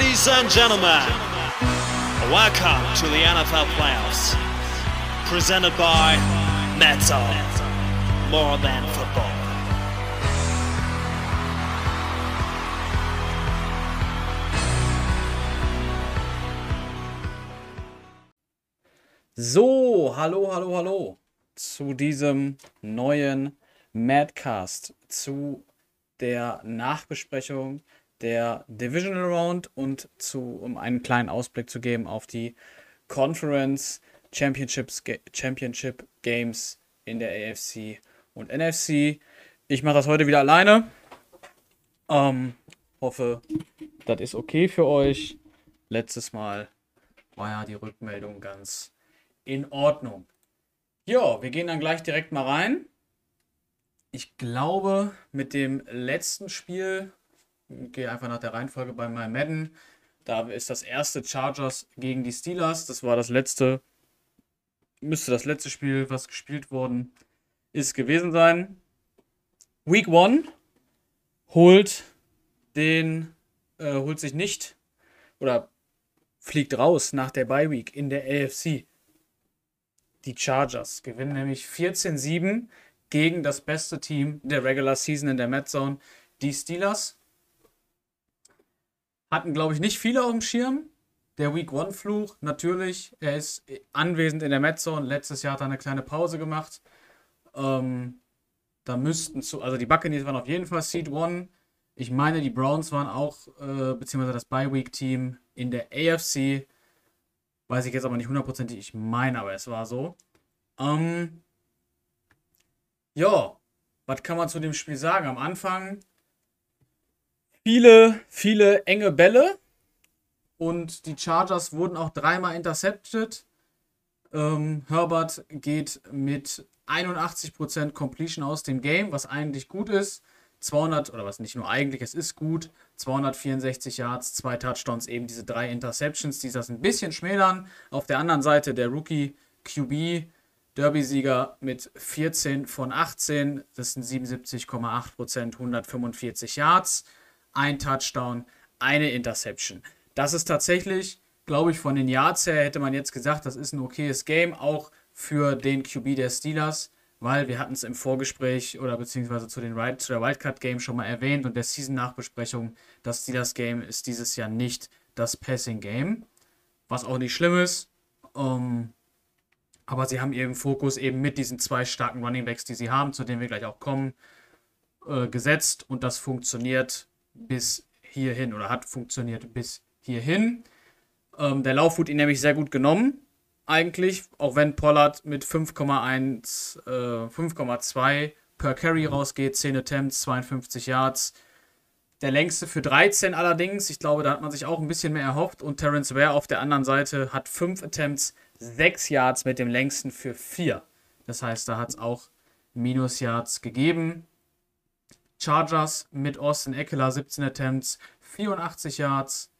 Ladies and gentlemen, welcome to the NFL playoffs. Presented by Metal. More than football. So, hallo, hallo, hallo zu diesem neuen Madcast, zu der Nachbesprechung der Divisional Round und zu, um einen kleinen Ausblick zu geben auf die Conference Championships, Championship Games in der AFC und NFC. Ich mache das heute wieder alleine. Ähm, hoffe, das ist okay für euch. Letztes Mal war ja die Rückmeldung ganz in Ordnung. Ja, wir gehen dann gleich direkt mal rein. Ich glaube, mit dem letzten Spiel, gehe einfach nach der Reihenfolge bei meinem Madden, da ist das erste Chargers gegen die Steelers. Das war das letzte, müsste das letzte Spiel, was gespielt worden ist, gewesen sein. Week 1 holt den, äh, holt sich nicht oder fliegt raus nach der Bye Week in der AFC. Die Chargers gewinnen nämlich 14-7 gegen das beste Team der Regular Season in der Mad Zone, die Steelers. Hatten, glaube ich, nicht viele auf dem Schirm. Der Week One Fluch, natürlich, er ist anwesend in der Mad Zone. Letztes Jahr hat er eine kleine Pause gemacht. Ähm, da müssten zu, also die Buccaneers waren auf jeden Fall Seed One. Ich meine, die Browns waren auch, äh, beziehungsweise das Bye Week Team in der AFC. Weiß ich jetzt aber nicht hundertprozentig. Ich meine aber, es war so. Ähm, ja, was kann man zu dem Spiel sagen? Am Anfang viele, viele enge Bälle und die Chargers wurden auch dreimal intercepted. Ähm, Herbert geht mit 81% Completion aus dem Game, was eigentlich gut ist. 200, oder was nicht nur eigentlich, es ist gut. 264 Yards, zwei Touchdowns, eben diese drei Interceptions, die das ein bisschen schmälern. Auf der anderen Seite der Rookie QB Derby-Sieger mit 14 von 18. Das sind 77,8 Prozent, 145 Yards, ein Touchdown, eine Interception. Das ist tatsächlich, glaube ich, von den Yards her hätte man jetzt gesagt, das ist ein okayes Game, auch für den QB der Steelers, weil wir hatten es im Vorgespräch oder beziehungsweise zu, den, zu der Wildcard-Game schon mal erwähnt und der Season-Nachbesprechung, das Steelers-Game ist dieses Jahr nicht das Passing-Game, was auch nicht schlimm ist. Um, aber sie haben ihren Fokus eben mit diesen zwei starken Running Backs, die sie haben, zu denen wir gleich auch kommen, äh, gesetzt. Und das funktioniert bis hierhin oder hat funktioniert bis hierhin. Ähm, der Lauf wurde ihn nämlich sehr gut genommen, eigentlich, auch wenn Pollard mit 5,1, äh, 5,2 per Carry rausgeht, 10 Attempts, 52 Yards. Der längste für 13 allerdings. Ich glaube, da hat man sich auch ein bisschen mehr erhofft. Und Terence Ware auf der anderen Seite hat 5 Attempts, 6 Yards mit dem längsten für 4. Das heißt, da hat es auch Minus-Yards gegeben. Chargers mit Austin Eckler 17 Attempts, 84 Yards,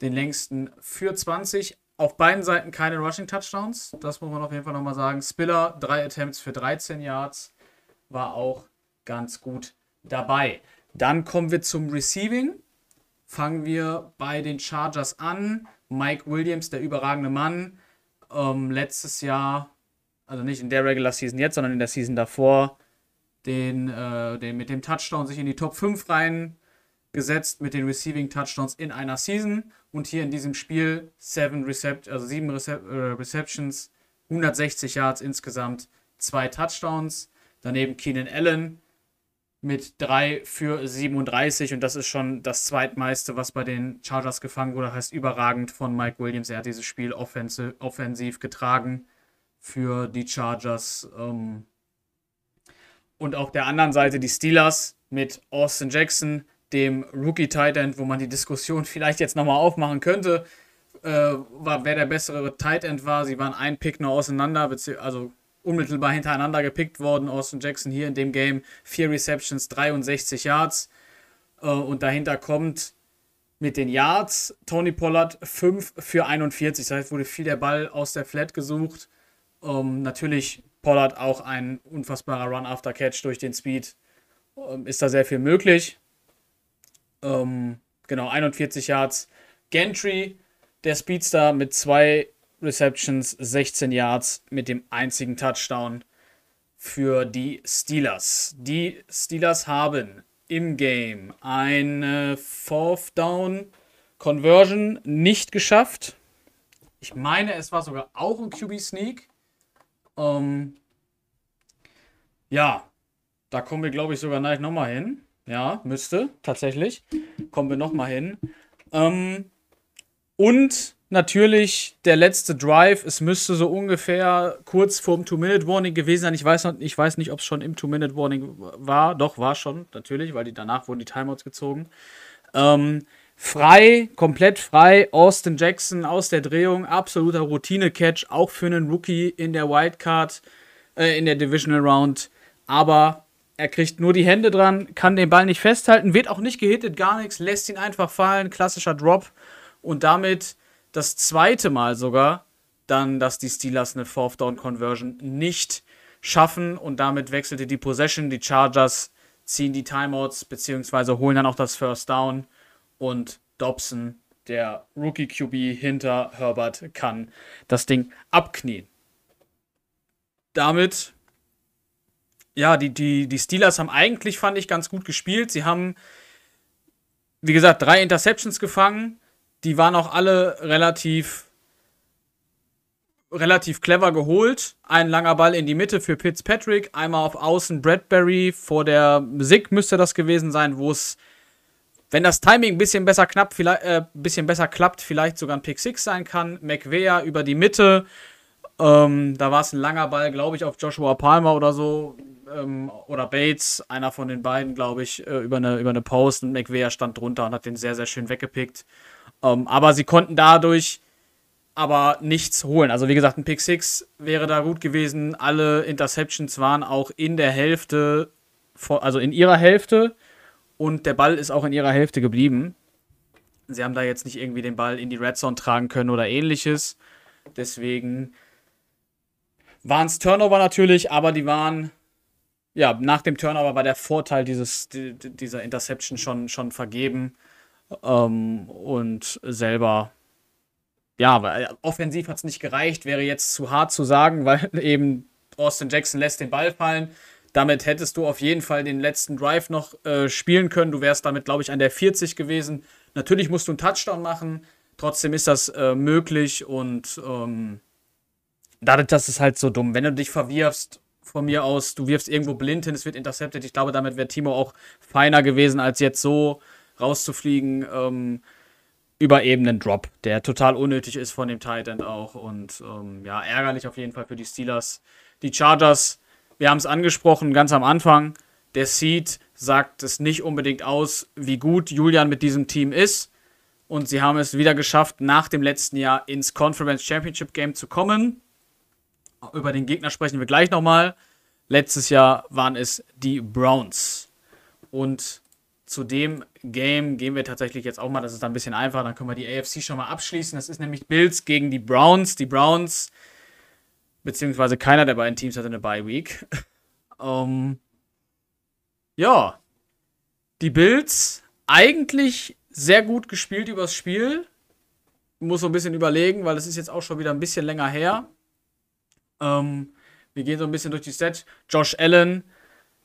den längsten für 20. Auf beiden Seiten keine Rushing Touchdowns, das muss man auf jeden Fall nochmal sagen. Spiller 3 Attempts für 13 Yards, war auch ganz gut dabei. Dann kommen wir zum Receiving. Fangen wir bei den Chargers an. Mike Williams, der überragende Mann, ähm, letztes Jahr, also nicht in der Regular Season jetzt, sondern in der Season davor, den, äh, den mit dem Touchdown sich in die Top 5 reingesetzt, mit den Receiving Touchdowns in einer Season. Und hier in diesem Spiel seven Recep also sieben Recep äh, Receptions, 160 Yards insgesamt, zwei Touchdowns. Daneben Keenan Allen mit 3 für 37 und das ist schon das zweitmeiste, was bei den Chargers gefangen wurde. Heißt überragend von Mike Williams. Er hat dieses Spiel offensiv, offensiv getragen für die Chargers. Ähm und auf der anderen Seite die Steelers mit Austin Jackson, dem Rookie Tight wo man die Diskussion vielleicht jetzt nochmal aufmachen könnte, äh, war, wer der bessere Tight End war. Sie waren ein Pick nur auseinander, also unmittelbar hintereinander gepickt worden. Austin Jackson hier in dem Game, vier Receptions, 63 Yards. Äh, und dahinter kommt mit den Yards Tony Pollard 5 für 41. Das heißt, wurde viel der Ball aus der Flat gesucht. Ähm, natürlich Pollard auch ein unfassbarer Run after Catch durch den Speed. Ähm, ist da sehr viel möglich. Ähm, genau, 41 Yards Gentry, der Speedstar mit zwei Receptions, 16 Yards mit dem einzigen Touchdown für die Steelers. Die Steelers haben im Game eine Fourth Down Conversion nicht geschafft. Ich meine, es war sogar auch ein QB Sneak. Ähm, ja, da kommen wir, glaube ich, sogar gleich nochmal hin. Ja, müsste, tatsächlich. Kommen wir nochmal hin. Ähm, und natürlich der letzte Drive. Es müsste so ungefähr kurz vorm Two-Minute-Warning gewesen sein. Ich weiß, ich weiß nicht, ob es schon im Two-Minute-Warning war. Doch, war schon, natürlich, weil die, danach wurden die Timeouts gezogen. Ähm, frei, komplett frei. Austin Jackson aus der Drehung. Absoluter Routine-Catch, auch für einen Rookie in der Wildcard, äh, in der Divisional Round. Aber er kriegt nur die Hände dran, kann den Ball nicht festhalten, wird auch nicht gehittet, gar nichts, lässt ihn einfach fallen. Klassischer Drop. Und damit das zweite Mal sogar dann, dass die Steelers eine Fourth Down Conversion nicht schaffen und damit wechselte die Possession. Die Chargers ziehen die Timeouts beziehungsweise holen dann auch das First Down und Dobson, der Rookie QB hinter Herbert, kann das Ding abknien. Damit, ja, die, die, die Steelers haben eigentlich, fand ich, ganz gut gespielt. Sie haben, wie gesagt, drei Interceptions gefangen die waren auch alle relativ relativ clever geholt. Ein langer Ball in die Mitte für Fitzpatrick, einmal auf Außen Bradbury vor der Sig müsste das gewesen sein, wo es wenn das Timing ein bisschen besser knapp, vielleicht äh, bisschen besser klappt, vielleicht sogar ein Pick 6 sein kann. McVeigh über die Mitte. Ähm, da war es ein langer Ball, glaube ich, auf Joshua Palmer oder so. Ähm, oder Bates, einer von den beiden, glaube ich, äh, über, eine, über eine Post. Und McVeigh stand drunter und hat den sehr, sehr schön weggepickt. Ähm, aber sie konnten dadurch aber nichts holen. Also wie gesagt, ein Pick 6 wäre da gut gewesen. Alle Interceptions waren auch in der Hälfte, also in ihrer Hälfte und der Ball ist auch in ihrer Hälfte geblieben. Sie haben da jetzt nicht irgendwie den Ball in die Red Zone tragen können oder ähnliches. Deswegen waren es Turnover natürlich, aber die waren, ja, nach dem Turnover war der Vorteil dieses, dieser Interception schon, schon vergeben. Ähm, und selber, ja, weil offensiv hat es nicht gereicht, wäre jetzt zu hart zu sagen, weil eben Austin Jackson lässt den Ball fallen. Damit hättest du auf jeden Fall den letzten Drive noch äh, spielen können. Du wärst damit, glaube ich, an der 40 gewesen. Natürlich musst du einen Touchdown machen. Trotzdem ist das äh, möglich und ähm, dadurch, das ist halt so dumm. Wenn du dich verwirfst, von mir aus, du wirfst irgendwo blind hin, es wird intercepted. Ich glaube, damit wäre Timo auch feiner gewesen, als jetzt so rauszufliegen ähm, über eben einen Drop, der total unnötig ist von dem Titan auch und ähm, ja, ärgerlich auf jeden Fall für die Steelers. Die Chargers, wir haben es angesprochen ganz am Anfang, der Seed sagt es nicht unbedingt aus, wie gut Julian mit diesem Team ist. Und sie haben es wieder geschafft, nach dem letzten Jahr ins Conference Championship Game zu kommen. Über den Gegner sprechen wir gleich nochmal. Letztes Jahr waren es die Browns. Und zu dem Game gehen wir tatsächlich jetzt auch mal. Das ist dann ein bisschen einfacher. Dann können wir die AFC schon mal abschließen. Das ist nämlich Bills gegen die Browns. Die Browns, beziehungsweise keiner der beiden Teams hatte eine Bye Week. um, ähm, ja, die Bills eigentlich sehr gut gespielt übers Spiel. Muss so ein bisschen überlegen, weil es ist jetzt auch schon wieder ein bisschen länger her. Ähm, wir gehen so ein bisschen durch die Set. Josh Allen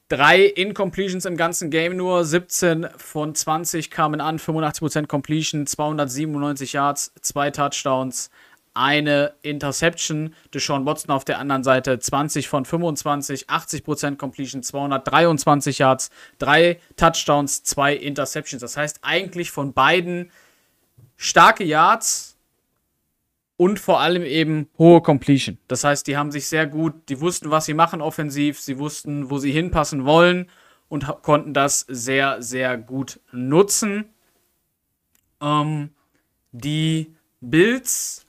Drei Incompletions im ganzen Game nur, 17 von 20 kamen an, 85% Completion, 297 Yards, zwei Touchdowns, eine Interception. Deshaun Watson auf der anderen Seite 20 von 25, 80% Completion, 223 Yards, drei Touchdowns, zwei Interceptions. Das heißt eigentlich von beiden starke Yards, und vor allem eben hohe Completion. Das heißt, die haben sich sehr gut, die wussten, was sie machen offensiv, sie wussten, wo sie hinpassen wollen und konnten das sehr, sehr gut nutzen. Ähm, die Bills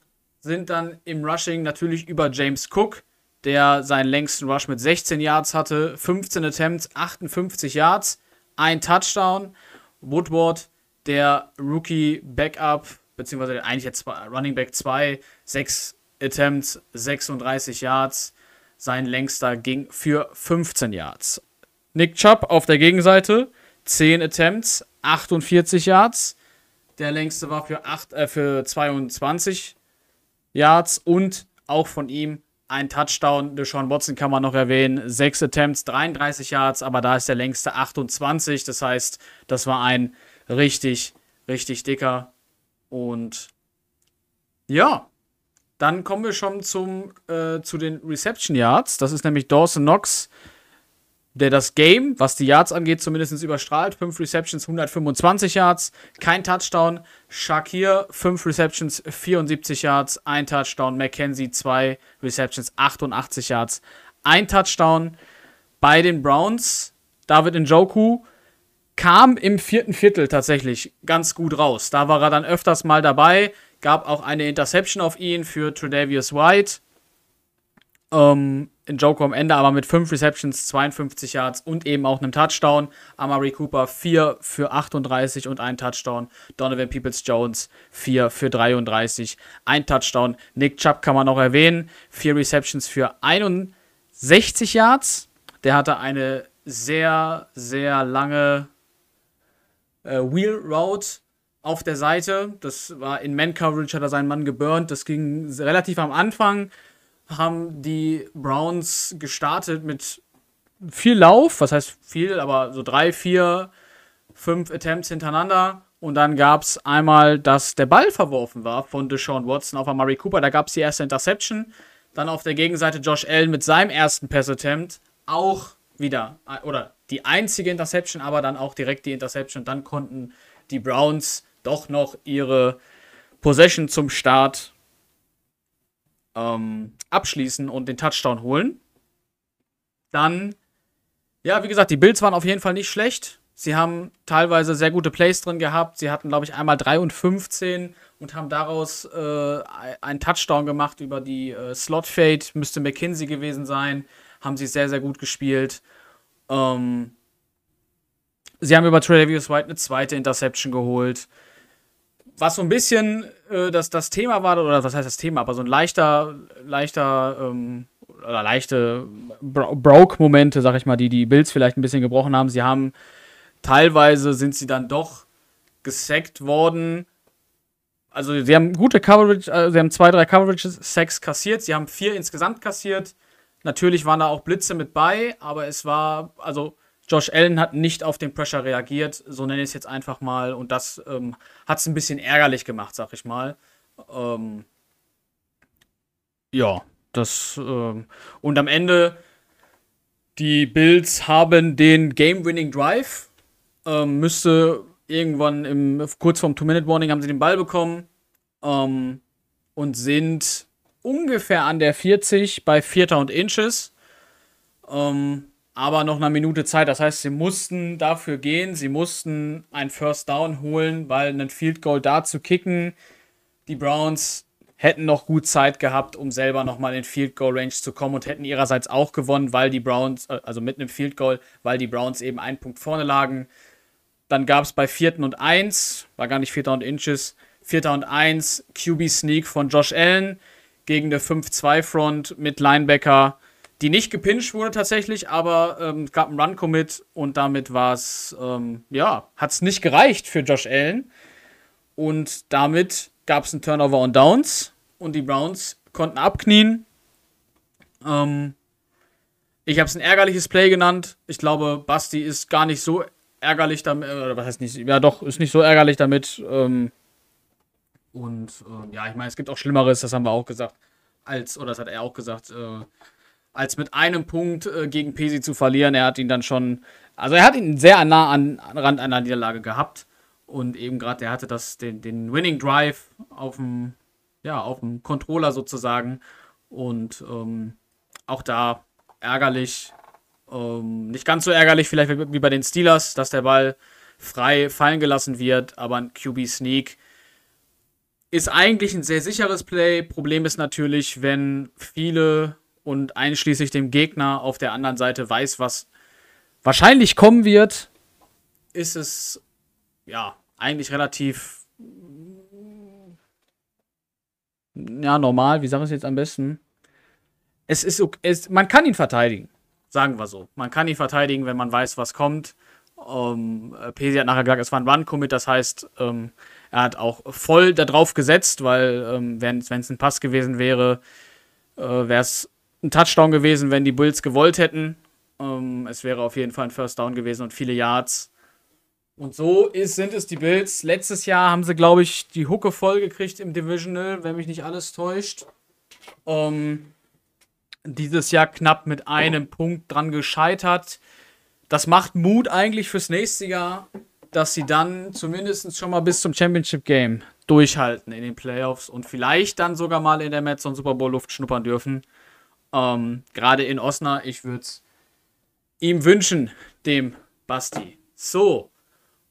sind dann im Rushing natürlich über James Cook, der seinen längsten Rush mit 16 Yards hatte, 15 Attempts, 58 Yards, ein Touchdown. Woodward, der Rookie Backup, beziehungsweise eigentlich jetzt Running Back 2, 6 Attempts, 36 Yards. Sein längster ging für 15 Yards. Nick Chubb auf der Gegenseite, 10 Attempts, 48 Yards. Der längste war für, 8, äh, für 22 Yards und auch von ihm ein Touchdown. Deshaun Watson kann man noch erwähnen. Sechs Attempts, 33 Yards, aber da ist der längste 28. Das heißt, das war ein richtig, richtig dicker. Und ja, dann kommen wir schon zum, äh, zu den Reception Yards. Das ist nämlich Dawson Knox, der das Game, was die Yards angeht, zumindest überstrahlt. 5 Receptions, 125 Yards, kein Touchdown. Shakir, 5 Receptions, 74 Yards, ein Touchdown. McKenzie, 2 Receptions, 88 Yards, ein Touchdown. Bei den Browns, David Njoku kam im vierten Viertel tatsächlich ganz gut raus. Da war er dann öfters mal dabei Gab auch eine Interception auf ihn für Tredavious White. Ähm, in Joko am Ende aber mit 5 Receptions, 52 Yards und eben auch einem Touchdown. Amari Cooper 4 für 38 und ein Touchdown. Donovan Peoples Jones 4 für 33, ein Touchdown. Nick Chubb kann man noch erwähnen. 4 Receptions für 61 Yards. Der hatte eine sehr, sehr lange äh, Wheel Route auf der Seite. Das war in Man-Coverage, hat er seinen Mann geburnt. Das ging relativ am Anfang. Haben die Browns gestartet mit viel Lauf, was heißt viel, aber so drei, vier, fünf Attempts hintereinander. Und dann gab es einmal, dass der Ball verworfen war von Deshaun Watson auf Amari Cooper. Da gab es die erste Interception. Dann auf der Gegenseite Josh Allen mit seinem ersten Pass-Attempt. Auch wieder, oder die einzige Interception, aber dann auch direkt die Interception. Dann konnten die Browns doch noch ihre Possession zum Start ähm, abschließen und den Touchdown holen. Dann, ja, wie gesagt, die Bills waren auf jeden Fall nicht schlecht. Sie haben teilweise sehr gute Plays drin gehabt. Sie hatten, glaube ich, einmal 3 und 15 und haben daraus äh, einen Touchdown gemacht über die äh, Slot Fade. Müsste McKinsey gewesen sein. Haben sie sehr, sehr gut gespielt. Ähm, sie haben über Travis White eine zweite Interception geholt was so ein bisschen äh, das, das Thema war, oder was heißt das Thema, aber so ein leichter, leichter, ähm, oder leichte Bro Broke-Momente, sag ich mal, die die Bills vielleicht ein bisschen gebrochen haben. Sie haben teilweise sind sie dann doch gesackt worden. Also sie haben gute Coverage, äh, sie haben zwei, drei Coverage-Sacks kassiert, sie haben vier insgesamt kassiert. Natürlich waren da auch Blitze mit bei, aber es war, also Josh Allen hat nicht auf den Pressure reagiert, so nenne ich es jetzt einfach mal. Und das ähm, hat es ein bisschen ärgerlich gemacht, sag ich mal. Ähm, ja, das. Ähm, und am Ende, die Bills haben den Game-Winning Drive. Ähm, müsste irgendwann im, kurz vorm Two-Minute-Warning haben sie den Ball bekommen. Ähm, und sind ungefähr an der 40 bei Vierter und Inches. Ähm, aber noch eine Minute Zeit. Das heißt, sie mussten dafür gehen, sie mussten ein First Down holen, weil ein Field Goal da zu kicken. Die Browns hätten noch gut Zeit gehabt, um selber nochmal in Field Goal Range zu kommen und hätten ihrerseits auch gewonnen, weil die Browns, äh, also mit einem Field Goal, weil die Browns eben einen Punkt vorne lagen. Dann gab es bei vierten und eins, war gar nicht vierter und Inches, vierter und eins, QB Sneak von Josh Allen gegen eine 5-2-Front mit Linebacker die nicht gepincht wurde tatsächlich, aber ähm, es gab einen Run-Commit und damit war es, ähm, ja, hat es nicht gereicht für Josh Allen. Und damit gab es einen Turnover und Downs und die Browns konnten abknien. Ähm, ich habe es ein ärgerliches Play genannt. Ich glaube, Basti ist gar nicht so ärgerlich damit, oder was heißt nicht, ja doch, ist nicht so ärgerlich damit. Ähm, und äh, ja, ich meine, es gibt auch Schlimmeres, das haben wir auch gesagt, als, oder das hat er auch gesagt, äh, als mit einem Punkt äh, gegen Pesi zu verlieren. Er hat ihn dann schon, also er hat ihn sehr nah an, an Rand einer Niederlage gehabt. Und eben gerade, er hatte das, den, den Winning Drive auf dem, ja, auf dem Controller sozusagen. Und ähm, auch da ärgerlich, ähm, nicht ganz so ärgerlich vielleicht wie bei den Steelers, dass der Ball frei fallen gelassen wird, aber ein QB Sneak ist eigentlich ein sehr sicheres Play. Problem ist natürlich, wenn viele und einschließlich dem Gegner auf der anderen Seite weiß, was wahrscheinlich kommen wird, ist es ja eigentlich relativ ja normal. Wie sage ich es jetzt am besten? Es ist es, man kann ihn verteidigen, sagen wir so. Man kann ihn verteidigen, wenn man weiß, was kommt. Ähm, Pesi hat nachher gesagt, es war ein Run-Commit, das heißt, ähm, er hat auch voll darauf gesetzt, weil ähm, wenn es ein Pass gewesen wäre, äh, wäre es ein Touchdown gewesen, wenn die Bulls gewollt hätten. Ähm, es wäre auf jeden Fall ein First Down gewesen und viele Yards. Und so ist, sind es die Bills. Letztes Jahr haben sie, glaube ich, die Hucke voll gekriegt im Divisional, wenn mich nicht alles täuscht. Ähm, dieses Jahr knapp mit einem Punkt dran gescheitert. Das macht Mut eigentlich fürs nächste Jahr, dass sie dann zumindest schon mal bis zum Championship Game durchhalten in den Playoffs und vielleicht dann sogar mal in der Mets und Super Bowl Luft schnuppern dürfen. Ähm, Gerade in Osnabrück, ich würde es ihm wünschen, dem Basti. So,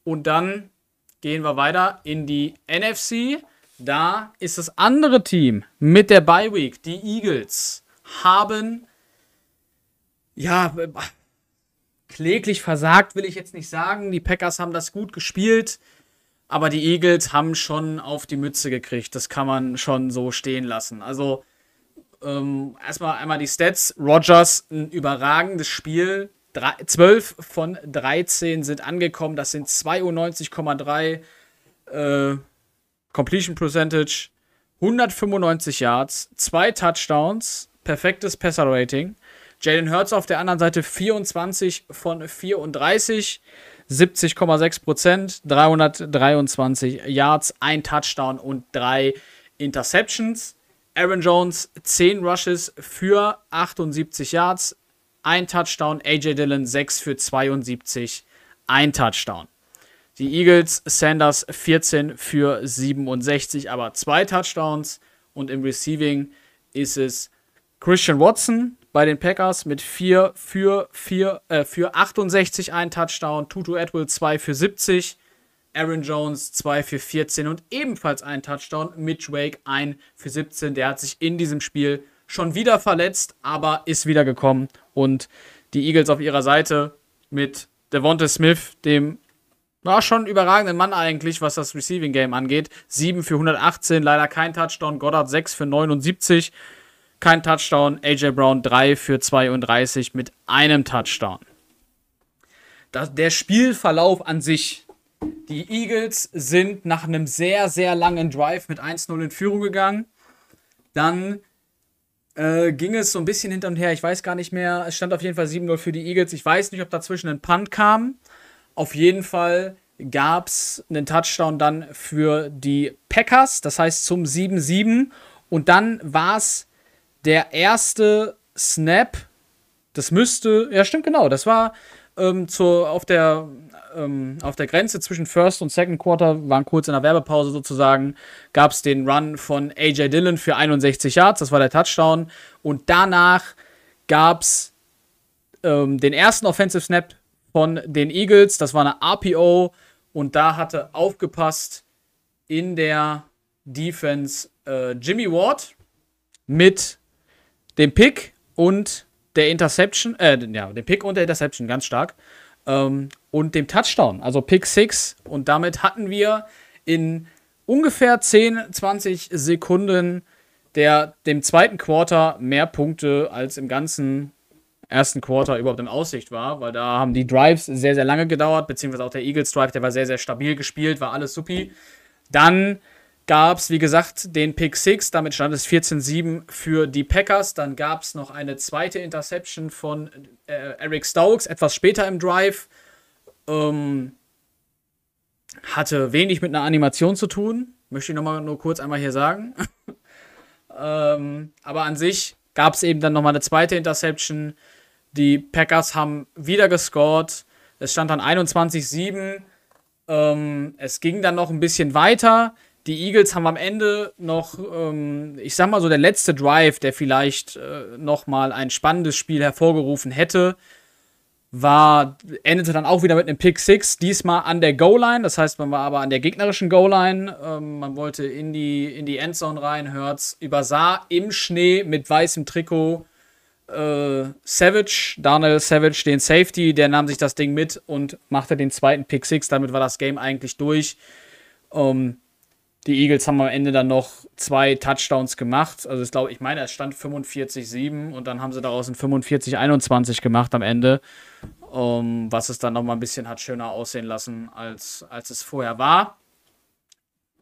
und dann gehen wir weiter in die NFC. Da ist das andere Team mit der Bye Week, die Eagles, haben ja kläglich versagt, will ich jetzt nicht sagen. Die Packers haben das gut gespielt, aber die Eagles haben schon auf die Mütze gekriegt. Das kann man schon so stehen lassen. Also ähm, erstmal einmal die Stats. Rogers, ein überragendes Spiel. 12 von 13 sind angekommen. Das sind 92,3 äh, Completion Percentage, 195 Yards, zwei Touchdowns, perfektes Passer-Rating. Jalen Hurts auf der anderen Seite 24 von 34, 70,6 Prozent, 323 Yards, ein Touchdown und drei Interceptions. Aaron Jones 10 Rushes für 78 Yards, ein Touchdown. AJ Dillon 6 für 72, ein Touchdown. Die Eagles, Sanders 14 für 67, aber zwei Touchdowns. Und im Receiving ist es Christian Watson bei den Packers mit 4 für, 4, äh, für 68 ein Touchdown. Tutu Atwell 2 für 70. Aaron Jones 2 für 14 und ebenfalls ein Touchdown. Mitch Wake 1 für 17. Der hat sich in diesem Spiel schon wieder verletzt, aber ist wieder gekommen. Und die Eagles auf ihrer Seite mit Devonta Smith, dem war schon überragenden Mann eigentlich, was das Receiving Game angeht. 7 für 118, leider kein Touchdown. Goddard 6 für 79, kein Touchdown. AJ Brown 3 für 32 mit einem Touchdown. Das, der Spielverlauf an sich. Die Eagles sind nach einem sehr, sehr langen Drive mit 1-0 in Führung gegangen. Dann äh, ging es so ein bisschen hinter und her. Ich weiß gar nicht mehr. Es stand auf jeden Fall 7-0 für die Eagles. Ich weiß nicht, ob dazwischen ein Punt kam. Auf jeden Fall gab es einen Touchdown dann für die Packers, das heißt zum 7-7. Und dann war es der erste Snap. Das müsste, ja, stimmt genau. Das war ähm, zur, auf, der, ähm, auf der Grenze zwischen First und Second Quarter, waren kurz in der Werbepause sozusagen, gab es den Run von AJ Dillon für 61 Yards. Das war der Touchdown. Und danach gab es ähm, den ersten Offensive Snap von den Eagles. Das war eine RPO und da hatte aufgepasst in der Defense äh, Jimmy Ward mit dem Pick und der Interception, äh, ja, dem Pick und der Interception, ganz stark. Ähm, und dem Touchdown, also Pick 6. Und damit hatten wir in ungefähr 10, 20 Sekunden der, dem zweiten Quarter mehr Punkte als im ganzen ersten Quarter überhaupt in Aussicht war, weil da haben die Drives sehr, sehr lange gedauert, beziehungsweise auch der Eagles Drive, der war sehr, sehr stabil gespielt, war alles supi. Dann gab es, wie gesagt, den Pick 6, damit stand es 14-7 für die Packers. Dann gab es noch eine zweite Interception von äh, Eric Stokes, etwas später im Drive. Ähm, hatte wenig mit einer Animation zu tun, möchte ich nochmal nur kurz einmal hier sagen. ähm, aber an sich gab es eben dann nochmal eine zweite Interception die Packers haben wieder gescored. Es stand dann 21-7. Ähm, es ging dann noch ein bisschen weiter. Die Eagles haben am Ende noch, ähm, ich sag mal so, der letzte Drive, der vielleicht äh, noch mal ein spannendes Spiel hervorgerufen hätte, war, endete dann auch wieder mit einem Pick 6, diesmal an der Goal-Line. Das heißt, man war aber an der gegnerischen Goal-Line. Ähm, man wollte in die, in die Endzone rein. Hurts übersah im Schnee mit weißem Trikot äh, Savage, Daniel Savage, den Safety, der nahm sich das Ding mit und machte den zweiten Pick 6. Damit war das Game eigentlich durch. Um, die Eagles haben am Ende dann noch zwei Touchdowns gemacht. Also ich glaube, ich meine, es stand 45-7 und dann haben sie daraus ein 45-21 gemacht am Ende. Um, was es dann nochmal ein bisschen hat schöner aussehen lassen, als, als es vorher war.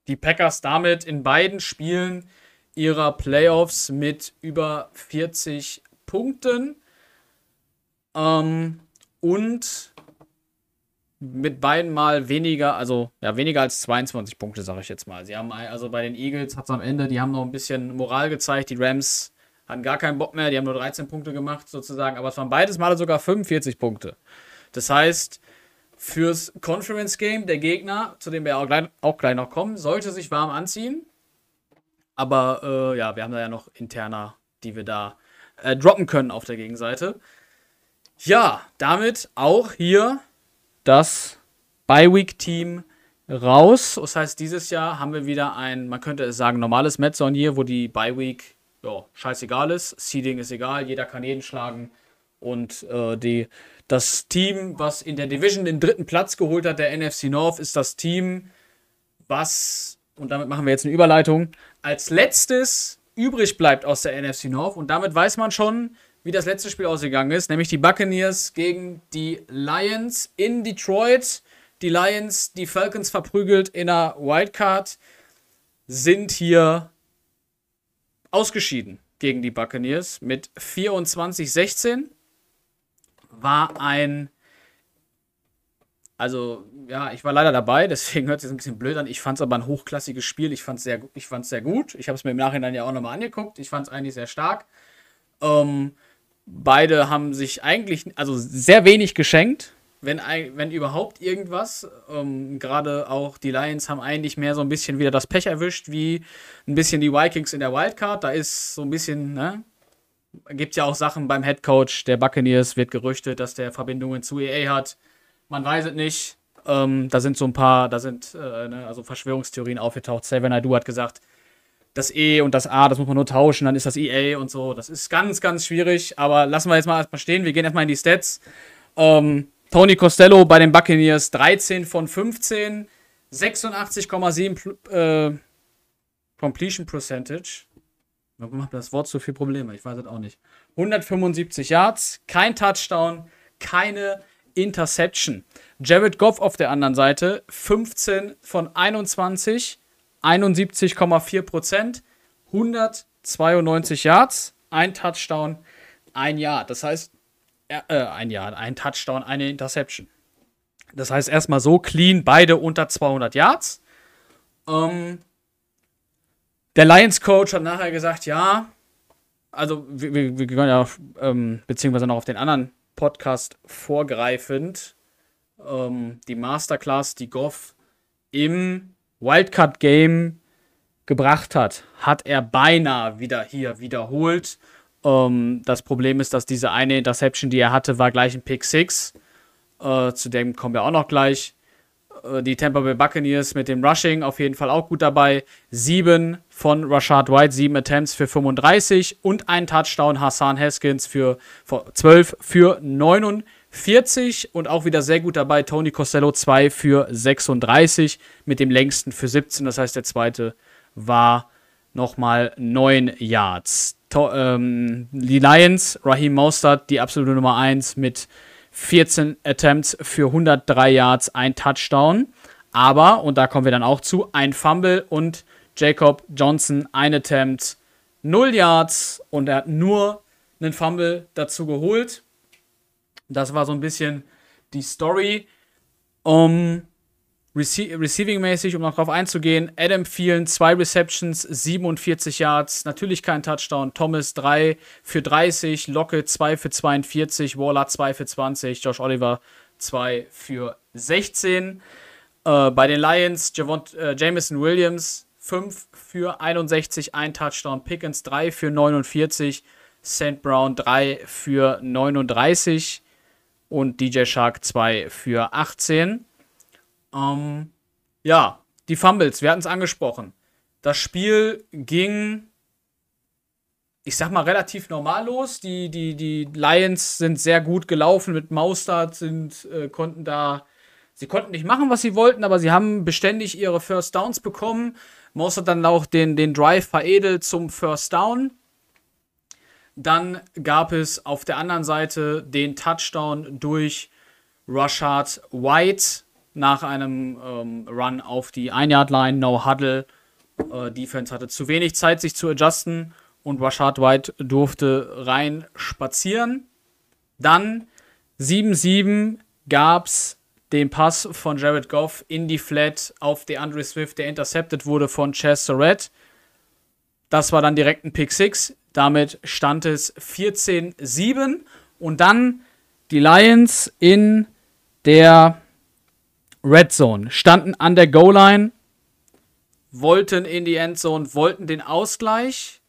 die Packers damit in beiden Spielen ihrer Playoffs mit über 40 Punkten. Ähm, und mit beiden mal weniger, also ja, weniger als 22 Punkte, sage ich jetzt mal. Sie haben also bei den Eagles hat es am Ende, die haben noch ein bisschen Moral gezeigt. Die Rams hatten gar keinen Bock mehr, die haben nur 13 Punkte gemacht sozusagen, aber es waren beides Male sogar 45 Punkte. Das heißt, fürs Conference Game der Gegner, zu dem wir auch gleich, auch gleich noch kommen, sollte sich warm anziehen. Aber äh, ja, wir haben da ja noch interner, die wir da äh, droppen können auf der Gegenseite. Ja, damit auch hier das Bi-Week-Team raus. Das heißt, dieses Jahr haben wir wieder ein, man könnte es sagen, normales Metzon hier, wo die Bi-Week ja, scheißegal ist. Seeding ist egal, jeder kann jeden schlagen. Und äh, die, das Team, was in der Division den dritten Platz geholt hat, der NFC North, ist das Team, was, und damit machen wir jetzt eine Überleitung, als letztes übrig bleibt aus der NFC North. Und damit weiß man schon, wie das letzte Spiel ausgegangen ist, nämlich die Buccaneers gegen die Lions in Detroit. Die Lions, die Falcons verprügelt in einer Wildcard, sind hier ausgeschieden gegen die Buccaneers mit 24-16. War ein also, ja, ich war leider dabei, deswegen hört es sich ein bisschen blöd an. Ich fand es aber ein hochklassiges Spiel. Ich fand es sehr, sehr gut. Ich habe es mir im Nachhinein ja auch nochmal angeguckt. Ich fand es eigentlich sehr stark. Ähm, beide haben sich eigentlich, also sehr wenig geschenkt, wenn, wenn überhaupt irgendwas. Ähm, Gerade auch die Lions haben eigentlich mehr so ein bisschen wieder das Pech erwischt, wie ein bisschen die Vikings in der Wildcard. Da ist so ein bisschen, ne? Gibt ja auch Sachen beim Head Coach der Buccaneers, wird gerüchtet, dass der Verbindungen zu EA hat. Man weiß es nicht. Ähm, da sind so ein paar, da sind äh, ne, also Verschwörungstheorien aufgetaucht. Seven Naidu hat gesagt, das E und das A, das muss man nur tauschen, dann ist das EA und so. Das ist ganz, ganz schwierig, aber lassen wir jetzt mal erstmal stehen. Wir gehen erstmal in die Stats. Ähm, Tony Costello bei den Buccaneers 13 von 15, 86,7 äh, Completion Percentage. Warum macht das Wort so viel Probleme? Ich weiß es auch nicht. 175 Yards, kein Touchdown, keine Interception. Jared Goff auf der anderen Seite 15 von 21, 71,4 Prozent, 192 Yards, ein Touchdown, ein Jahr. Das heißt, äh, ein Jahr, ein Touchdown, eine Interception. Das heißt erstmal so clean, beide unter 200 Yards. Ähm, der Lions Coach hat nachher gesagt, ja, also wir, wir, wir können ja, ähm, beziehungsweise noch auf den anderen Podcast vorgreifend, ähm, die Masterclass, die Goff im Wildcard-Game gebracht hat, hat er beinahe wieder hier wiederholt. Ähm, das Problem ist, dass diese eine Interception, die er hatte, war gleich ein Pick 6. Äh, zu dem kommen wir auch noch gleich. Äh, die Tampa Bay Buccaneers mit dem Rushing auf jeden Fall auch gut dabei. Sieben von Rashad White, sieben Attempts für 35 und ein Touchdown Hassan Haskins für 12 für 49 und auch wieder sehr gut dabei Tony Costello 2 für 36 mit dem längsten für 17. Das heißt, der zweite war nochmal 9 Yards. To ähm, die Lions, Raheem Mostert, die absolute Nummer 1 mit 14 Attempts für 103 Yards, ein Touchdown. Aber, und da kommen wir dann auch zu, ein Fumble und Jacob Johnson ein Attempt, 0 Yards und er hat nur einen Fumble dazu geholt. Das war so ein bisschen die Story. Um, Rece Receiving-mäßig, um noch drauf einzugehen, Adam Thielen, zwei Receptions, 47 Yards, natürlich kein Touchdown. Thomas 3 für 30, Locke 2 für 42, Waller 2 für 20, Josh Oliver 2 für 16. Äh, bei den Lions, Javont, äh, Jameson Williams 5 für 61, ein Touchdown. Pickens 3 für 49, St. Brown 3 für 39 und DJ Shark 2 für 18. Ähm, ja, die Fumbles, wir hatten es angesprochen. Das Spiel ging, ich sag mal, relativ normal los. Die, die, die Lions sind sehr gut gelaufen mit Maustart, sind, äh, konnten da, sie konnten nicht machen, was sie wollten, aber sie haben beständig ihre First Downs bekommen. Maustart dann auch den, den Drive veredelt zum First Down. Dann gab es auf der anderen Seite den Touchdown durch Rashad White nach einem ähm, Run auf die Ein-Yard-Line, No Huddle. Äh, Defense hatte zu wenig Zeit, sich zu adjusten und Rashad White durfte rein spazieren. Dann 7-7 gab es den Pass von Jared Goff in die Flat auf DeAndre Swift, der intercepted wurde von Chaz Surratt. Das war dann direkt ein Pick 6. Damit stand es 14-7. Und dann die Lions in der Red Zone standen an der Goal-Line, wollten in die Endzone, wollten den Ausgleich,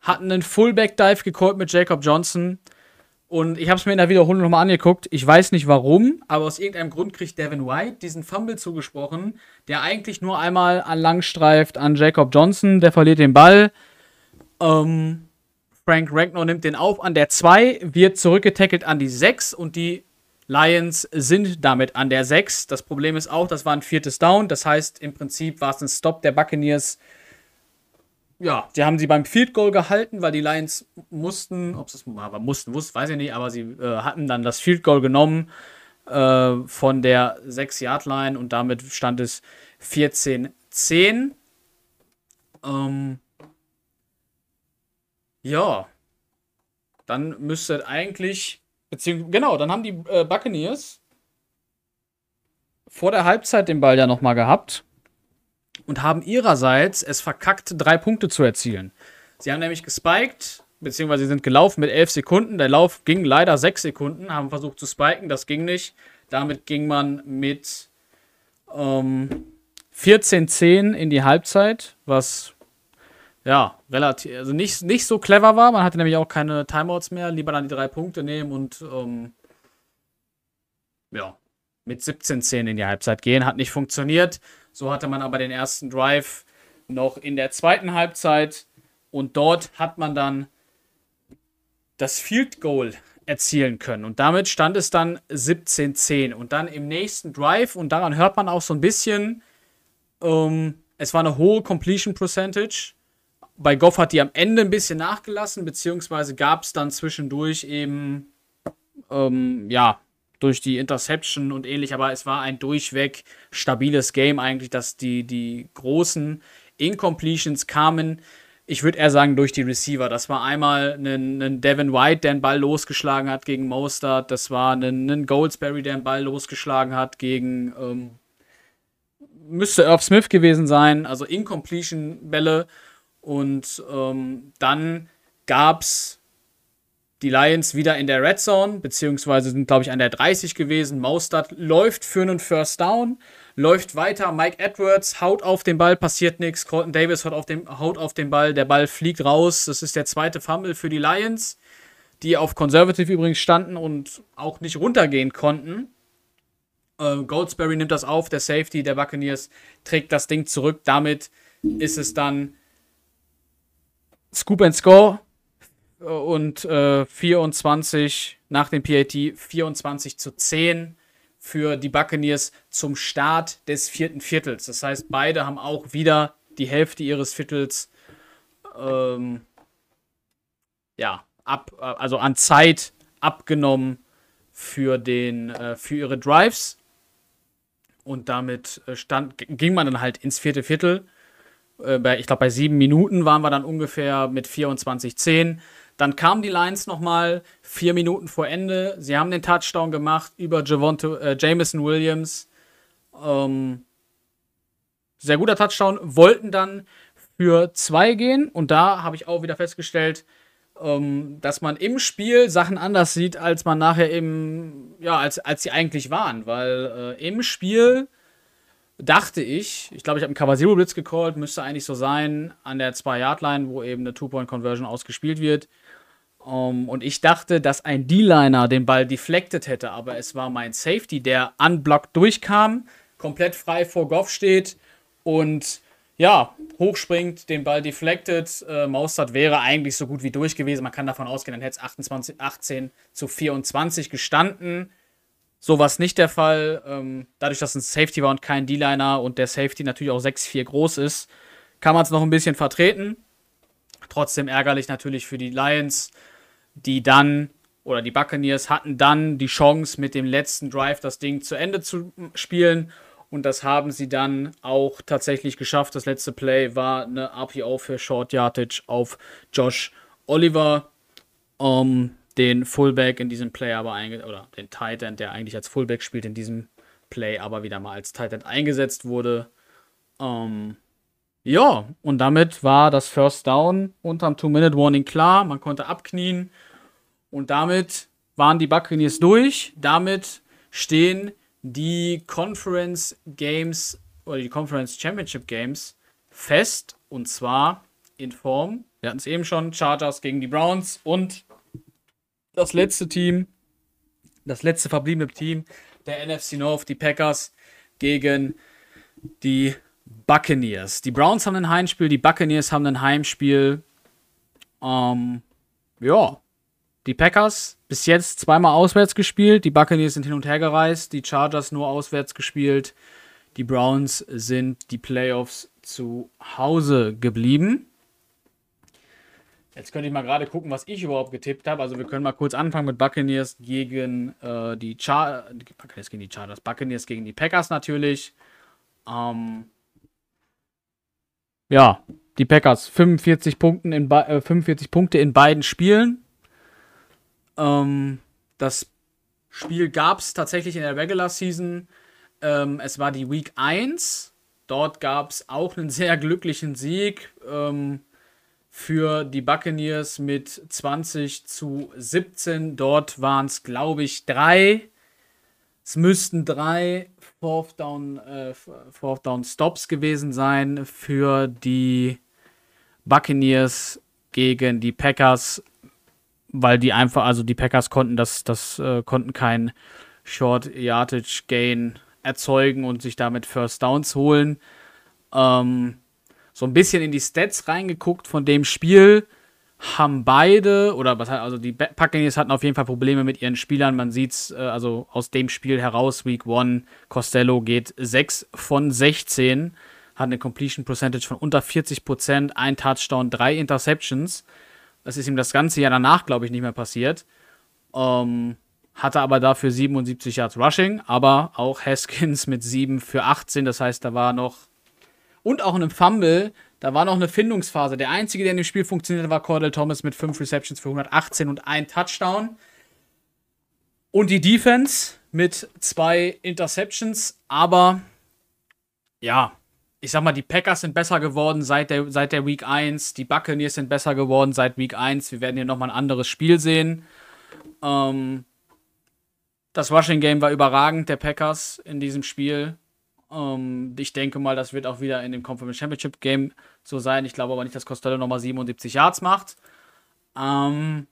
hatten einen Fullback-Dive gecallt mit Jacob Johnson. Und ich habe es mir in der Wiederholung nochmal angeguckt. Ich weiß nicht warum, aber aus irgendeinem Grund kriegt Devin White diesen Fumble zugesprochen, der eigentlich nur einmal an lang streift an Jacob Johnson. Der verliert den Ball. Ähm, Frank Ragnar nimmt den auf an der 2, wird zurückgetackelt an die 6 und die Lions sind damit an der 6. Das Problem ist auch, das war ein viertes Down. Das heißt, im Prinzip war es ein Stop der Buccaneers. Ja, die haben sie beim Field Goal gehalten, weil die Lions mussten, ob sie es aber mussten, wussten, weiß ich nicht, aber sie äh, hatten dann das Field Goal genommen äh, von der 6-Yard-Line und damit stand es 14-10. Ähm, ja, dann müsste eigentlich Beziehungsweise, genau, dann haben die äh, Buccaneers vor der Halbzeit den Ball ja nochmal gehabt und haben ihrerseits es verkackt, drei Punkte zu erzielen. Sie haben nämlich gespiked, beziehungsweise sie sind gelaufen mit elf Sekunden. Der Lauf ging leider sechs Sekunden, haben versucht zu spiken, das ging nicht. Damit ging man mit ähm, 14-10 in die Halbzeit, was ja, relativ, also nicht, nicht so clever war. Man hatte nämlich auch keine Timeouts mehr. Lieber dann die drei Punkte nehmen und ähm, ja, mit 17-10 in die Halbzeit gehen. Hat nicht funktioniert. So hatte man aber den ersten Drive noch in der zweiten Halbzeit. Und dort hat man dann das Field Goal erzielen können. Und damit stand es dann 17-10. Und dann im nächsten Drive, und daran hört man auch so ein bisschen, ähm, es war eine hohe Completion Percentage bei Goff hat die am Ende ein bisschen nachgelassen, beziehungsweise gab es dann zwischendurch eben, ähm, ja, durch die Interception und ähnlich, aber es war ein durchweg stabiles Game eigentlich, dass die, die großen Incompletions kamen. Ich würde eher sagen, durch die Receiver. Das war einmal ein, ein Devin White, der den Ball losgeschlagen hat gegen Mostert. Das war ein, ein Goldsberry, der den Ball losgeschlagen hat gegen, ähm, müsste Irv Smith gewesen sein. Also Incompletion-Bälle. Und ähm, dann gab es die Lions wieder in der Red Zone, beziehungsweise sind, glaube ich, an der 30 gewesen. Maustad läuft für einen First Down, läuft weiter. Mike Edwards haut auf den Ball, passiert nichts. Colton Davis haut auf, den, haut auf den Ball, der Ball fliegt raus. Das ist der zweite Fumble für die Lions, die auf Conservative übrigens standen und auch nicht runtergehen konnten. Äh, Goldsberry nimmt das auf, der Safety der Buccaneers trägt das Ding zurück. Damit ist es dann Scoop and Score und äh, 24 nach dem PAT 24 zu 10 für die Buccaneers zum Start des vierten Viertels. Das heißt, beide haben auch wieder die Hälfte ihres Viertels ähm, ja, ab, also an Zeit abgenommen für, den, äh, für ihre Drives. Und damit äh, stand, ging man dann halt ins vierte Viertel äh, bei, ich glaube, bei sieben Minuten waren wir dann ungefähr mit 24-10. Dann kamen die Lions nochmal vier Minuten vor Ende. Sie haben den Touchdown gemacht über Javonte, äh, Jameson Williams. Ähm, sehr guter Touchdown. Wollten dann für zwei gehen. Und da habe ich auch wieder festgestellt, ähm, dass man im Spiel Sachen anders sieht, als man nachher im, ja, als, als sie eigentlich waren. Weil äh, im Spiel dachte ich, ich glaube, ich habe einen Cover Zero Blitz gecallt, müsste eigentlich so sein, an der 2-Yard-Line, wo eben eine Two-Point-Conversion ausgespielt wird. Um, ähm, und ich dachte, dass ein D-Liner den Ball deflected hätte, aber es war mein Safety, der unblocked durchkam, komplett frei vor Goff steht und ja, hochspringt, den Ball deflected. Äh, Maustad wäre eigentlich so gut wie durch gewesen. Man kann davon ausgehen, dann hätte es 18 zu 24 gestanden. So war es nicht der Fall. Ähm, dadurch, dass ein Safety war und kein D-Liner und der Safety natürlich auch 6'4 groß ist, kann man es noch ein bisschen vertreten. Trotzdem ärgerlich natürlich für die Lions, die dann oder die Buccaneers hatten dann die Chance, mit dem letzten Drive das Ding zu Ende zu spielen. Und das haben sie dann auch tatsächlich geschafft. Das letzte Play war eine RPO für Short Yardage auf Josh Oliver. Um, den Fullback in diesem Play aber eingesetzt, oder den Tight End, der eigentlich als Fullback spielt, in diesem Play aber wieder mal als Tight End eingesetzt wurde. Um, ja, und damit war das First Down unterm Two-Minute-Warning klar. Man konnte abknien. Und damit waren die Buccaneers durch. Damit stehen die Conference Games oder die Conference Championship Games fest. Und zwar in Form, wir hatten es eben schon, Chargers gegen die Browns und das letzte Team, das letzte verbliebene Team der NFC North, die Packers gegen die Buccaneers. Die Browns haben ein Heimspiel, die Buccaneers haben ein Heimspiel. Ähm, ja, die Packers bis jetzt zweimal auswärts gespielt, die Buccaneers sind hin und her gereist, die Chargers nur auswärts gespielt, die Browns sind die Playoffs zu Hause geblieben. Jetzt könnte ich mal gerade gucken, was ich überhaupt getippt habe. Also wir können mal kurz anfangen mit Buccaneers gegen äh, die Char Buccaneers gegen die Chargers, Buccaneers gegen die Packers natürlich. Ähm ja, die Packers 45 Punkten in äh, 45 Punkte in beiden Spielen. Ähm, das Spiel gab es tatsächlich in der Regular Season. Ähm, es war die Week 1. Dort gab es auch einen sehr glücklichen Sieg ähm, für die Buccaneers mit 20 zu 17. Dort waren es, glaube ich, drei. Es müssten drei Fourth Down, äh, Fourth Down Stops gewesen sein für die Buccaneers gegen die Packers weil die einfach, also die Packers konnten das, das äh, konnten kein Short Yardage Gain erzeugen und sich damit First Downs holen. Ähm, so ein bisschen in die Stats reingeguckt von dem Spiel haben beide oder was also die Buccaneers hatten auf jeden Fall Probleme mit ihren Spielern. Man sieht es äh, also aus dem Spiel heraus Week 1 Costello geht 6 von 16, hat eine Completion Percentage von unter 40% ein Touchdown, drei Interceptions. Das ist ihm das ganze Jahr danach, glaube ich, nicht mehr passiert. Ähm, hatte aber dafür 77 Yards Rushing, aber auch Haskins mit 7 für 18. Das heißt, da war noch. Und auch in einem Fumble, da war noch eine Findungsphase. Der einzige, der in dem Spiel funktionierte, war Cordell Thomas mit 5 Receptions für 118 und 1 Touchdown. Und die Defense mit zwei Interceptions, aber ja, ich sag mal, die Packers sind besser geworden seit der, seit der Week 1. Die Buccaneers sind besser geworden seit Week 1. Wir werden hier nochmal ein anderes Spiel sehen. Ähm, das Rushing Game war überragend der Packers in diesem Spiel. Ähm, ich denke mal, das wird auch wieder in dem Conference Championship Game so sein. Ich glaube aber nicht, dass Costello nochmal 77 Yards macht. Ähm,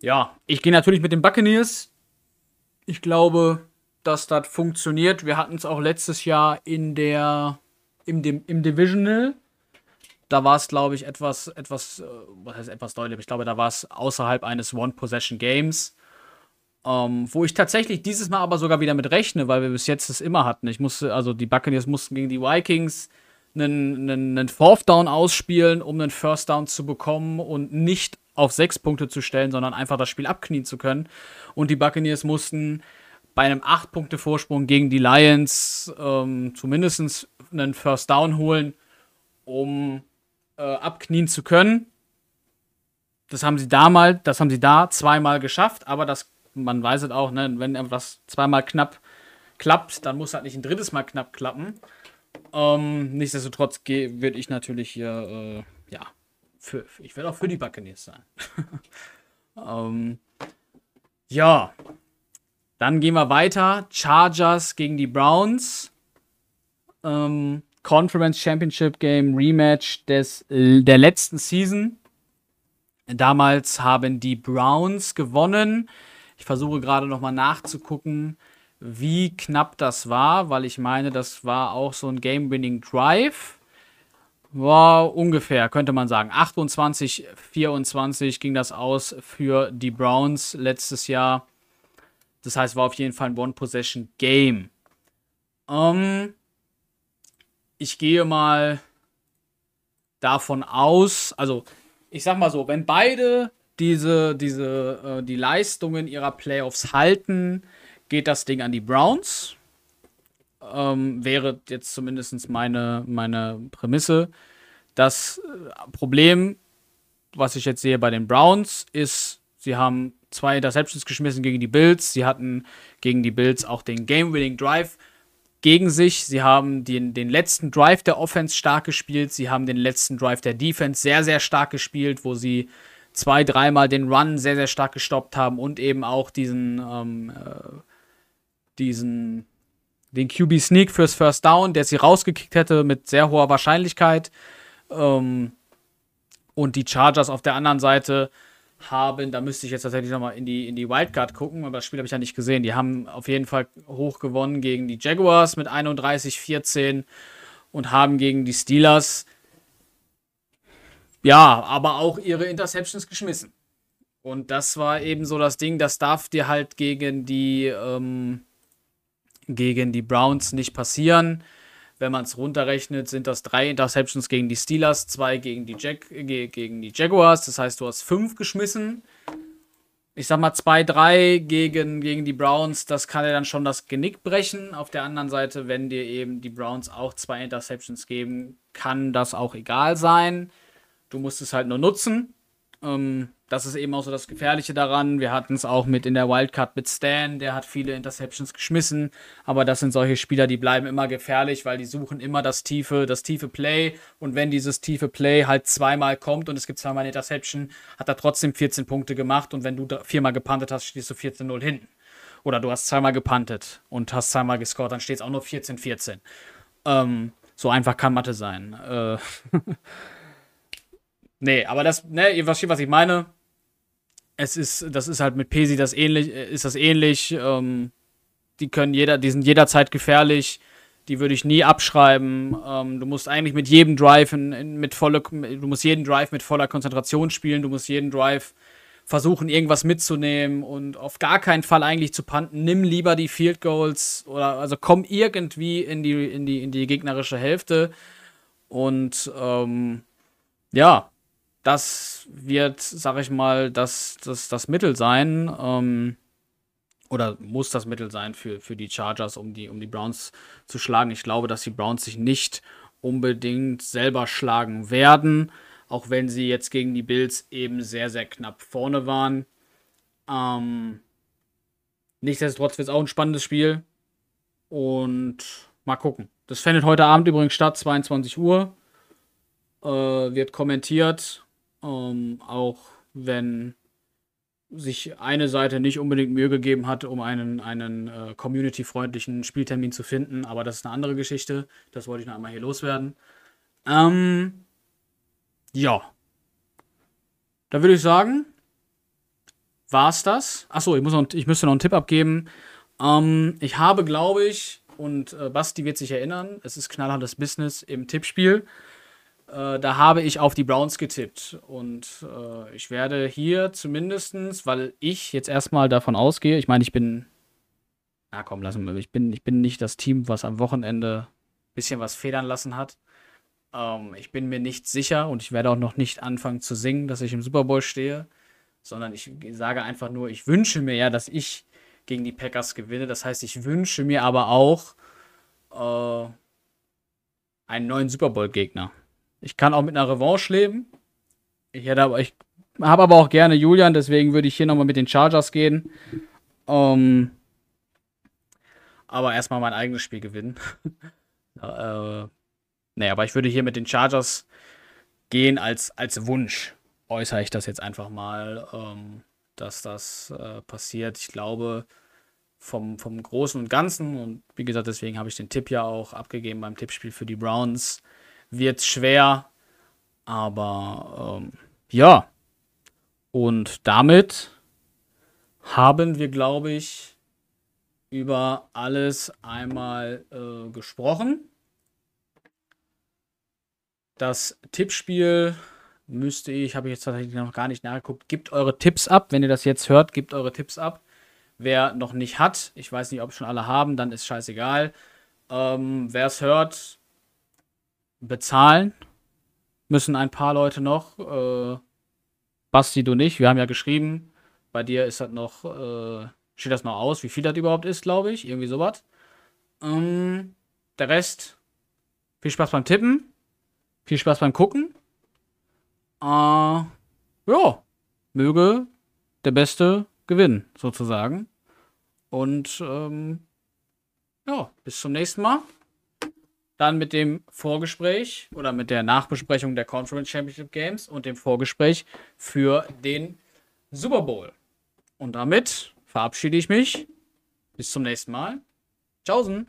ja, ich gehe natürlich mit den Buccaneers. Ich glaube, dass das funktioniert. Wir hatten es auch letztes Jahr in der im, im Divisional. Da war es, glaube ich, etwas, etwas, äh, was heißt etwas deutlich? Ich glaube, da war es außerhalb eines One-Possession-Games. Ähm, wo ich tatsächlich dieses Mal aber sogar wieder mit rechne, weil wir bis jetzt das immer hatten. Ich musste, also die Buccaneers mussten gegen die Vikings einen, einen, einen Fourth Down ausspielen, um einen First Down zu bekommen und nicht auf sechs Punkte zu stellen, sondern einfach das Spiel abknien zu können. Und die Buccaneers mussten bei einem 8-Punkte-Vorsprung gegen die Lions ähm, zumindest einen First Down holen, um äh, abknien zu können. Das haben sie damals, das haben sie da zweimal geschafft, aber das, man weiß es auch, ne, wenn etwas zweimal knapp klappt, dann muss halt nicht ein drittes Mal knapp klappen. Ähm, nichtsdestotrotz würde ich natürlich hier, äh, ja, für, ich werde auch für die Buccaneers sein. ähm, ja, dann gehen wir weiter. Chargers gegen die Browns ähm, Conference Championship Game Rematch des, der letzten Season. Damals haben die Browns gewonnen. Ich versuche gerade noch mal nachzugucken, wie knapp das war, weil ich meine, das war auch so ein Game-Winning Drive. War ungefähr, könnte man sagen. 28, 24 ging das aus für die Browns letztes Jahr. Das heißt, war auf jeden Fall ein One-Possession-Game. Ähm, ich gehe mal davon aus, also ich sag mal so, wenn beide diese, diese, äh, die Leistungen ihrer Playoffs halten, geht das Ding an die Browns. Ähm, wäre jetzt zumindest meine, meine Prämisse. Das äh, Problem, was ich jetzt sehe bei den Browns, ist, sie haben zwei Interceptions geschmissen gegen die Bills. Sie hatten gegen die Bills auch den Game-Winning Drive gegen sich. Sie haben den, den letzten Drive der Offense stark gespielt. Sie haben den letzten Drive der Defense sehr, sehr stark gespielt, wo sie zwei, dreimal den Run sehr, sehr stark gestoppt haben und eben auch diesen, ähm, äh, diesen, den QB Sneak fürs First Down, der sie rausgekickt hätte mit sehr hoher Wahrscheinlichkeit. Ähm, und die Chargers auf der anderen Seite haben, da müsste ich jetzt tatsächlich nochmal in die, in die Wildcard gucken, aber das Spiel habe ich ja nicht gesehen. Die haben auf jeden Fall hoch gewonnen gegen die Jaguars mit 31-14 und haben gegen die Steelers ja, aber auch ihre Interceptions geschmissen. Und das war eben so das Ding, das darf dir halt gegen die, ähm, gegen die Browns nicht passieren. Wenn man es runterrechnet, sind das drei Interceptions gegen die Steelers, zwei gegen die, Jag gegen die Jaguars. Das heißt, du hast fünf geschmissen. Ich sag mal, zwei, drei gegen, gegen die Browns, das kann dir dann schon das Genick brechen. Auf der anderen Seite, wenn dir eben die Browns auch zwei Interceptions geben, kann das auch egal sein. Du musst es halt nur nutzen. Ähm, das ist eben auch so das Gefährliche daran. Wir hatten es auch mit in der Wildcard mit Stan, der hat viele Interceptions geschmissen, aber das sind solche Spieler, die bleiben immer gefährlich, weil die suchen immer das tiefe, das tiefe Play und wenn dieses tiefe Play halt zweimal kommt und es gibt zweimal eine Interception, hat er trotzdem 14 Punkte gemacht und wenn du viermal gepantet hast, stehst du 14-0 hinten. Oder du hast zweimal gepantet und hast zweimal gescored, dann steht es auch nur 14-14. Ähm, so einfach kann Mathe sein. Äh nee, aber das, ne, ihr versteht, was ich meine es ist, das ist halt mit Pesi das ähnlich, äh, ist das ähnlich. Ähm, die können jeder, die sind jederzeit gefährlich. Die würde ich nie abschreiben. Ähm, du musst eigentlich mit jedem Drive in, in, mit volle, du musst jeden Drive mit voller Konzentration spielen. Du musst jeden Drive versuchen, irgendwas mitzunehmen und auf gar keinen Fall eigentlich zu panten. Nimm lieber die Field Goals oder also komm irgendwie in die, in die, in die gegnerische Hälfte. Und ähm, ja, das wird, sag ich mal, das, das, das Mittel sein. Ähm, oder muss das Mittel sein für, für die Chargers, um die, um die Browns zu schlagen. Ich glaube, dass die Browns sich nicht unbedingt selber schlagen werden, auch wenn sie jetzt gegen die Bills eben sehr, sehr knapp vorne waren. Ähm, nichtsdestotrotz wird es auch ein spannendes Spiel. Und mal gucken. Das findet heute Abend übrigens statt, 22 Uhr. Äh, wird kommentiert ähm, auch wenn sich eine Seite nicht unbedingt Mühe gegeben hat, um einen, einen äh, community-freundlichen Spieltermin zu finden, aber das ist eine andere Geschichte. Das wollte ich noch einmal hier loswerden. Ähm, ja. Da würde ich sagen, war's das. Achso, ich, muss noch, ich müsste noch einen Tipp abgeben. Ähm, ich habe, glaube ich, und äh, Basti wird sich erinnern, es ist knallhartes Business im Tippspiel. Äh, da habe ich auf die Browns getippt. Und äh, ich werde hier zumindestens, weil ich jetzt erstmal davon ausgehe, ich meine, ich bin. Na komm, lassen wir. Ich bin, ich bin nicht das Team, was am Wochenende ein bisschen was federn lassen hat. Ähm, ich bin mir nicht sicher und ich werde auch noch nicht anfangen zu singen, dass ich im Super Bowl stehe. Sondern ich sage einfach nur, ich wünsche mir ja, dass ich gegen die Packers gewinne. Das heißt, ich wünsche mir aber auch äh, einen neuen Super Bowl-Gegner. Ich kann auch mit einer Revanche leben. Ich hätte aber, ich habe aber auch gerne Julian, deswegen würde ich hier nochmal mit den Chargers gehen. Ähm, aber erstmal mein eigenes Spiel gewinnen. äh, nee, aber ich würde hier mit den Chargers gehen als, als Wunsch. Äußere ich das jetzt einfach mal, ähm, dass das äh, passiert. Ich glaube, vom, vom Großen und Ganzen, und wie gesagt, deswegen habe ich den Tipp ja auch abgegeben beim Tippspiel für die Browns, wird schwer. Aber ähm, ja. Und damit haben wir, glaube ich, über alles einmal äh, gesprochen. Das Tippspiel müsste ich, habe ich jetzt tatsächlich noch gar nicht nachgeguckt. Gebt eure Tipps ab. Wenn ihr das jetzt hört, gebt eure Tipps ab. Wer noch nicht hat, ich weiß nicht, ob schon alle haben, dann ist scheißegal. Ähm, Wer es hört, bezahlen müssen ein paar Leute noch. Äh, Basti, du nicht. Wir haben ja geschrieben, bei dir ist das noch, äh, steht das noch aus, wie viel das überhaupt ist, glaube ich. Irgendwie sowas. Ähm, der Rest, viel Spaß beim Tippen. Viel Spaß beim Gucken. Äh, ja, möge der Beste gewinnen, sozusagen. Und ähm, ja, bis zum nächsten Mal. Dann mit dem Vorgespräch oder mit der Nachbesprechung der Conference Championship Games und dem Vorgespräch für den Super Bowl. Und damit verabschiede ich mich. Bis zum nächsten Mal. Tschaußen.